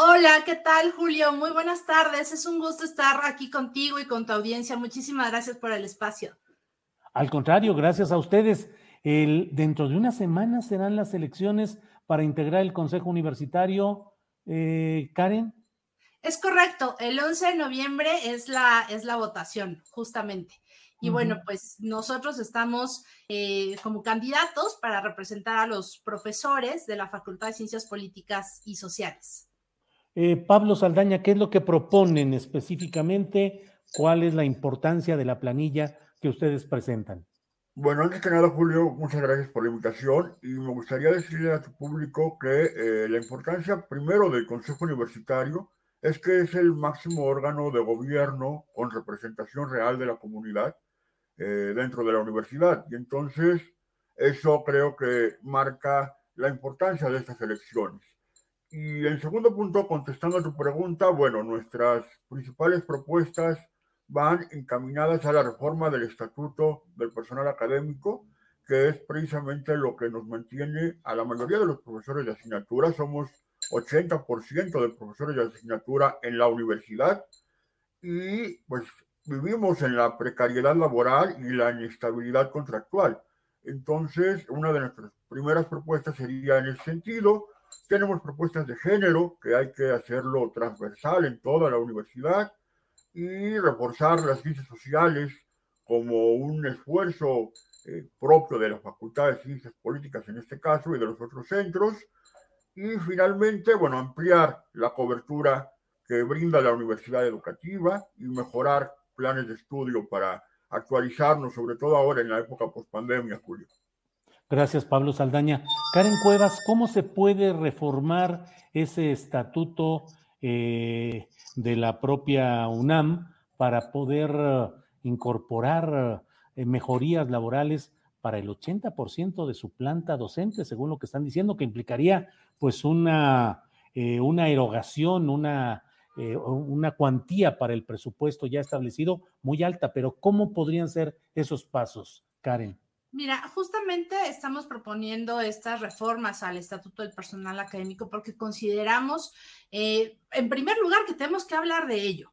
Hola, ¿qué tal, Julio? Muy buenas tardes. Es un gusto estar aquí contigo y con tu audiencia. Muchísimas gracias por el espacio. Al contrario, gracias a ustedes. El, dentro de una semana serán las elecciones para integrar el Consejo Universitario. Eh, Karen. Es correcto. El 11 de noviembre es la, es la votación, justamente. Y bueno, pues nosotros estamos eh, como candidatos para representar a los profesores de la Facultad de Ciencias Políticas y Sociales. Eh, Pablo Saldaña, ¿qué es lo que proponen específicamente? ¿Cuál es la importancia de la planilla que ustedes presentan? Bueno, antes que nada, Julio, muchas gracias por la invitación y me gustaría decirle a tu público que eh, la importancia primero del Consejo Universitario es que es el máximo órgano de gobierno con representación real de la comunidad eh, dentro de la universidad. Y entonces eso creo que marca la importancia de estas elecciones. Y en segundo punto, contestando a tu pregunta, bueno, nuestras principales propuestas van encaminadas a la reforma del estatuto del personal académico, que es precisamente lo que nos mantiene a la mayoría de los profesores de asignatura. Somos 80% de profesores de asignatura en la universidad y pues vivimos en la precariedad laboral y la inestabilidad contractual. Entonces, una de nuestras primeras propuestas sería en ese sentido, tenemos propuestas de género, que hay que hacerlo transversal en toda la universidad, y reforzar las ciencias sociales como un esfuerzo eh, propio de la Facultad de Ciencias Políticas en este caso y de los otros centros. Y finalmente, bueno, ampliar la cobertura que brinda la universidad educativa y mejorar planes de estudio para actualizarnos, sobre todo ahora en la época post-pandemia, Julio. Gracias, Pablo Saldaña. Karen Cuevas, ¿cómo se puede reformar ese estatuto eh, de la propia UNAM para poder uh, incorporar uh, mejorías laborales para el 80% de su planta docente, según lo que están diciendo, que implicaría pues una, eh, una erogación, una, eh, una cuantía para el presupuesto ya establecido muy alta, pero ¿cómo podrían ser esos pasos, Karen? Mira, justamente estamos proponiendo estas reformas al Estatuto del Personal Académico porque consideramos, eh, en primer lugar, que tenemos que hablar de ello.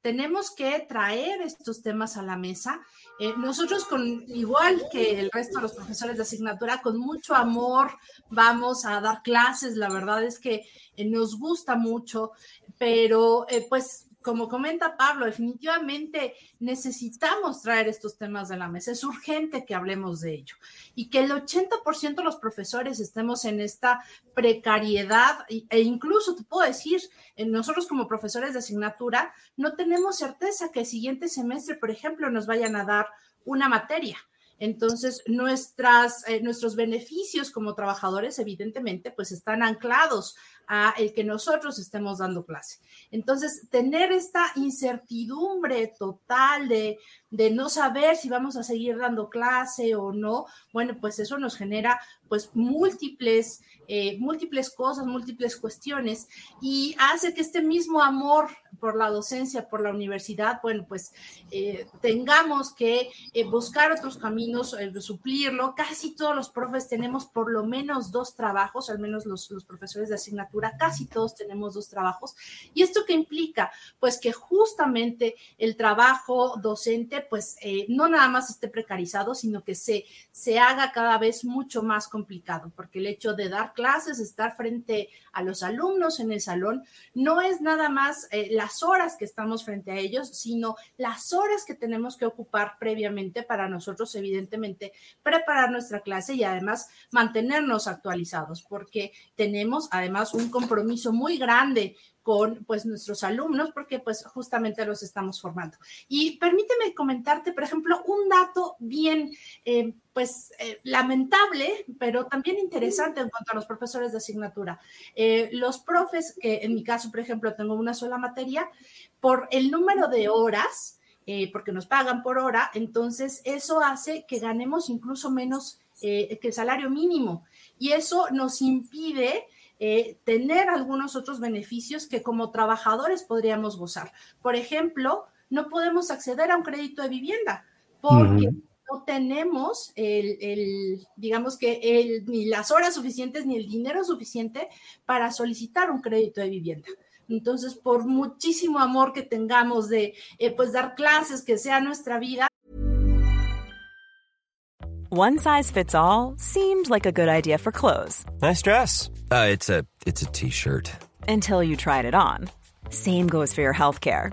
Tenemos que traer estos temas a la mesa. Eh, nosotros, con igual que el resto de los profesores de asignatura, con mucho amor vamos a dar clases. La verdad es que eh, nos gusta mucho, pero pues como comenta Pablo, definitivamente necesitamos traer estos temas de la mesa. Es urgente que hablemos de ello y que el 80% de los profesores estemos en esta precariedad e incluso te puedo decir, nosotros como profesores de asignatura no tenemos certeza que el siguiente semestre, por ejemplo, nos vayan a dar una materia. Entonces, nuestras, eh, nuestros beneficios como trabajadores, evidentemente, pues están anclados a el que nosotros estemos dando clase. Entonces, tener esta incertidumbre total de, de no saber si vamos a seguir dando clase o no, bueno, pues eso nos genera pues múltiples, eh, múltiples cosas, múltiples cuestiones y hace que este mismo amor por la docencia, por la universidad, bueno, pues eh, tengamos que eh, buscar otros caminos, suplirlo. Casi todos los profes tenemos por lo menos dos trabajos, al menos los, los profesores de asignatura, casi todos tenemos dos trabajos. ¿Y esto qué implica? Pues que justamente el trabajo docente, pues no nada más esté precarizado, sino que se, se haga cada vez mucho más complicado, porque el hecho de dar clases, estar frente a los alumnos en el salón, no es nada más eh, las horas que estamos frente a ellos, sino las horas que tenemos que ocupar previamente para nosotros, evidentemente, preparar nuestra clase y además mantenernos actualizados, porque tenemos además un compromiso muy grande con pues nuestros alumnos porque pues justamente los estamos formando. Y permíteme comentarte, por ejemplo, un dato bien eh, pues eh, lamentable, pero también interesante en cuanto a los profesores de asignatura. Eh, los profes, que en mi caso, por ejemplo, tengo una sola materia, por el número de horas, porque nos pagan por hora, entonces eso hace que ganemos incluso menos que el salario mínimo. Y eso nos impide eh, tener algunos otros beneficios que como trabajadores podríamos gozar. Por ejemplo, no podemos acceder a un crédito de vivienda porque no tenemos el, digamos que el, ni las horas suficientes ni el dinero suficiente para solicitar un crédito de vivienda. Entonces, por muchísimo amor que tengamos de eh, pues dar clases, que sea nuestra vida. One size fits all seemed like a good idea for clothes. Nice dress. Uh, it's a it's a t-shirt. Until you tried it on. Same goes for your health care.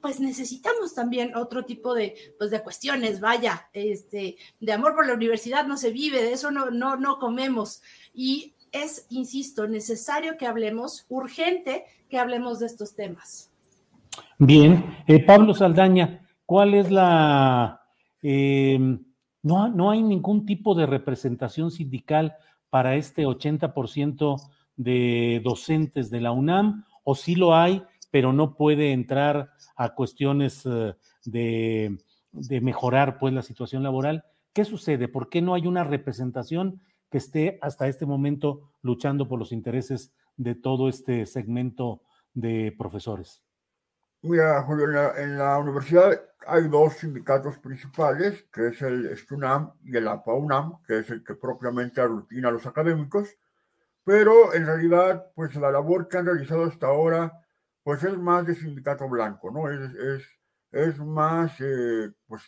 Pues necesitamos también otro tipo de, pues de cuestiones, vaya, este, de amor por la universidad no se vive, de eso no, no, no comemos. Y es, insisto, necesario que hablemos, urgente que hablemos de estos temas. Bien, eh, Pablo Saldaña, ¿cuál es la... Em, no, no hay ningún tipo de representación sindical para este 80% de docentes de la UNAM, o sí lo hay, pero no puede entrar a cuestiones eh, de, de, mejorar pues la situación laboral. ¿Qué sucede? ¿Por qué no hay una representación que esté hasta este momento luchando por los intereses de todo este segmento de profesores? Mira, Julio, en la, universidad hay dos sindicatos principales, que es el STUNAM y el APAUNAM, que es el que propiamente aglutina a los académicos, pero en realidad, pues la labor que han realizado hasta ahora pues es más de sindicato blanco, ¿no? Es, es, es más, eh, pues,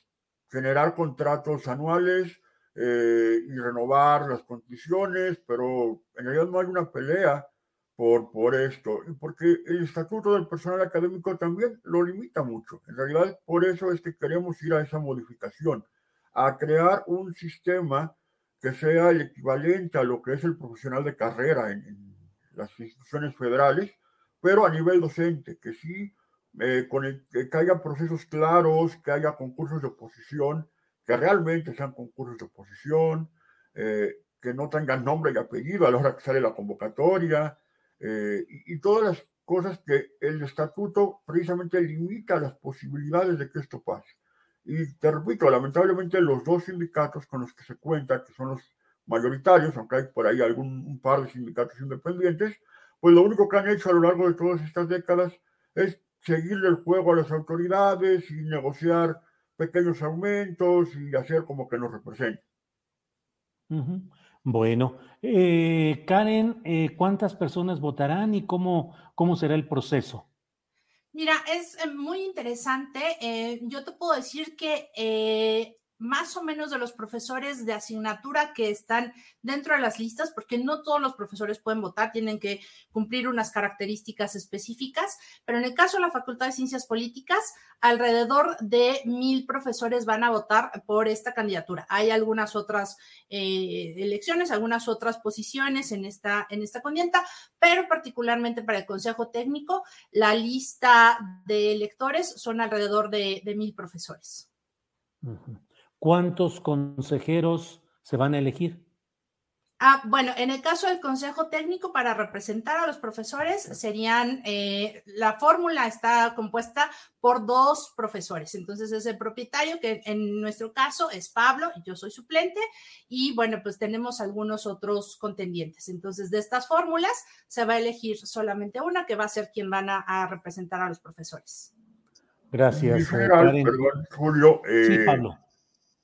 generar contratos anuales eh, y renovar las condiciones, pero en realidad no hay una pelea por, por esto, porque el estatuto del personal académico también lo limita mucho. En realidad, por eso es que queremos ir a esa modificación, a crear un sistema que sea el equivalente a lo que es el profesional de carrera en las instituciones federales, pero a nivel docente, que sí, eh, con que haya procesos claros, que haya concursos de oposición, que realmente sean concursos de oposición, eh, que no tengan nombre y apellido a la hora que sale la convocatoria, eh, y, y, todas las cosas que el estatuto precisamente limita las posibilidades de que esto pase. Y te repito, lamentablemente los dos sindicatos con los que se cuenta, que son los mayoritarios, aunque hay por ahí algún un par de sindicatos independientes, pues lo único que han hecho a lo largo de todas estas décadas es seguirle el juego a las autoridades y negociar pequeños aumentos y hacer como que nos represente. Bueno, eh, Karen, eh, ¿cuántas personas votarán y cómo, cómo será el proceso? Mira, es eh, muy interesante. yo te puedo decir que más o menos de los profesores de asignatura que están dentro de las listas, porque no todos los profesores pueden votar, tienen que cumplir unas características específicas, pero en el caso de la Facultad de Ciencias Políticas, alrededor de mil profesores van a votar por esta candidatura. Hay algunas otras eh, elecciones, algunas otras posiciones en esta, en esta contienda, pero particularmente para el Consejo Técnico, la lista de electores son alrededor de, mil profesores. ¿Cuántos consejeros se van a elegir? Ah, bueno, en el caso del Consejo Técnico para representar a los profesores serían, eh, la fórmula está compuesta por dos profesores. Entonces es el propietario, que en nuestro caso es Pablo, y yo soy suplente, y bueno, pues tenemos algunos otros contendientes. Entonces de estas fórmulas se va a elegir solamente una, que va a ser quien van a, representar a los profesores. Gracias. Eh, Julio. sí, eh, Pablo eh, sí,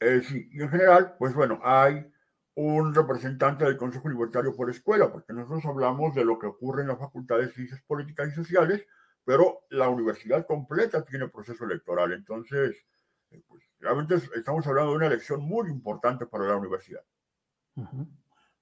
y en general, pues bueno, hay un representante del Consejo Universitario por escuela, porque nosotros hablamos de lo que ocurre en la Facultad de Ciencias Políticas y Sociales, pero la universidad completa tiene proceso electoral. Entonces, eh, pues, realmente estamos hablando de una elección muy importante para la universidad.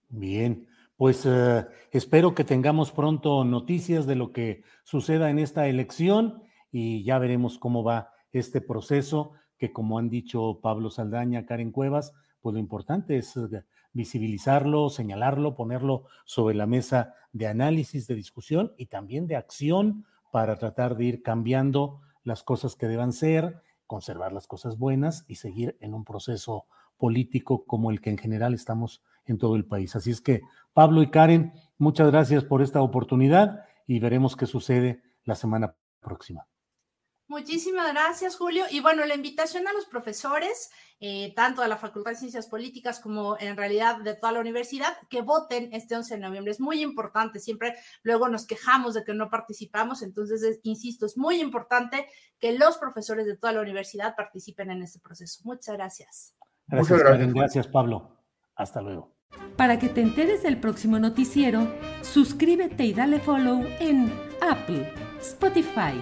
Bien, pues eh, espero que tengamos pronto noticias de lo que suceda en esta elección y ya veremos cómo va este proceso que como han dicho Pablo Saldaña, Karen Cuevas, pues lo importante es eh, visibilizarlo, señalarlo, ponerlo sobre la mesa de análisis, de discusión y también de acción para tratar de ir cambiando las cosas que deban ser, conservar las cosas buenas y seguir en un proceso político como el que en general estamos en todo el país. Así es que, Pablo y Karen, muchas gracias por esta oportunidad y veremos qué sucede la semana próxima. Muchísimas gracias, Julio. Y bueno, la invitación a los profesores, eh, tanto de la Facultad de Ciencias Políticas como en realidad de toda la universidad, que voten este 11 de noviembre. Es muy importante. Siempre luego nos quejamos de que no participamos. Entonces, insisto, es muy importante que los profesores de toda la universidad participen en este proceso. Muchas gracias. Gracias, gracias. gracias Pablo. Hasta luego. Para que te enteres del próximo noticiero, suscríbete y dale follow en Apple, Spotify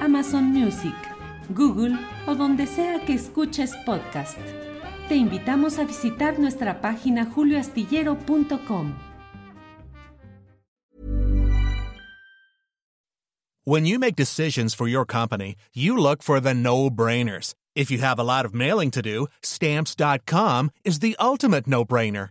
Amazon Music, Google o donde sea que escuches podcast. Te invitamos a visitar nuestra página julioastillero.com. When you make decisions for your company, you look for the no-brainers. If you have a lot of mailing to do, stamps.com is the ultimate no-brainer.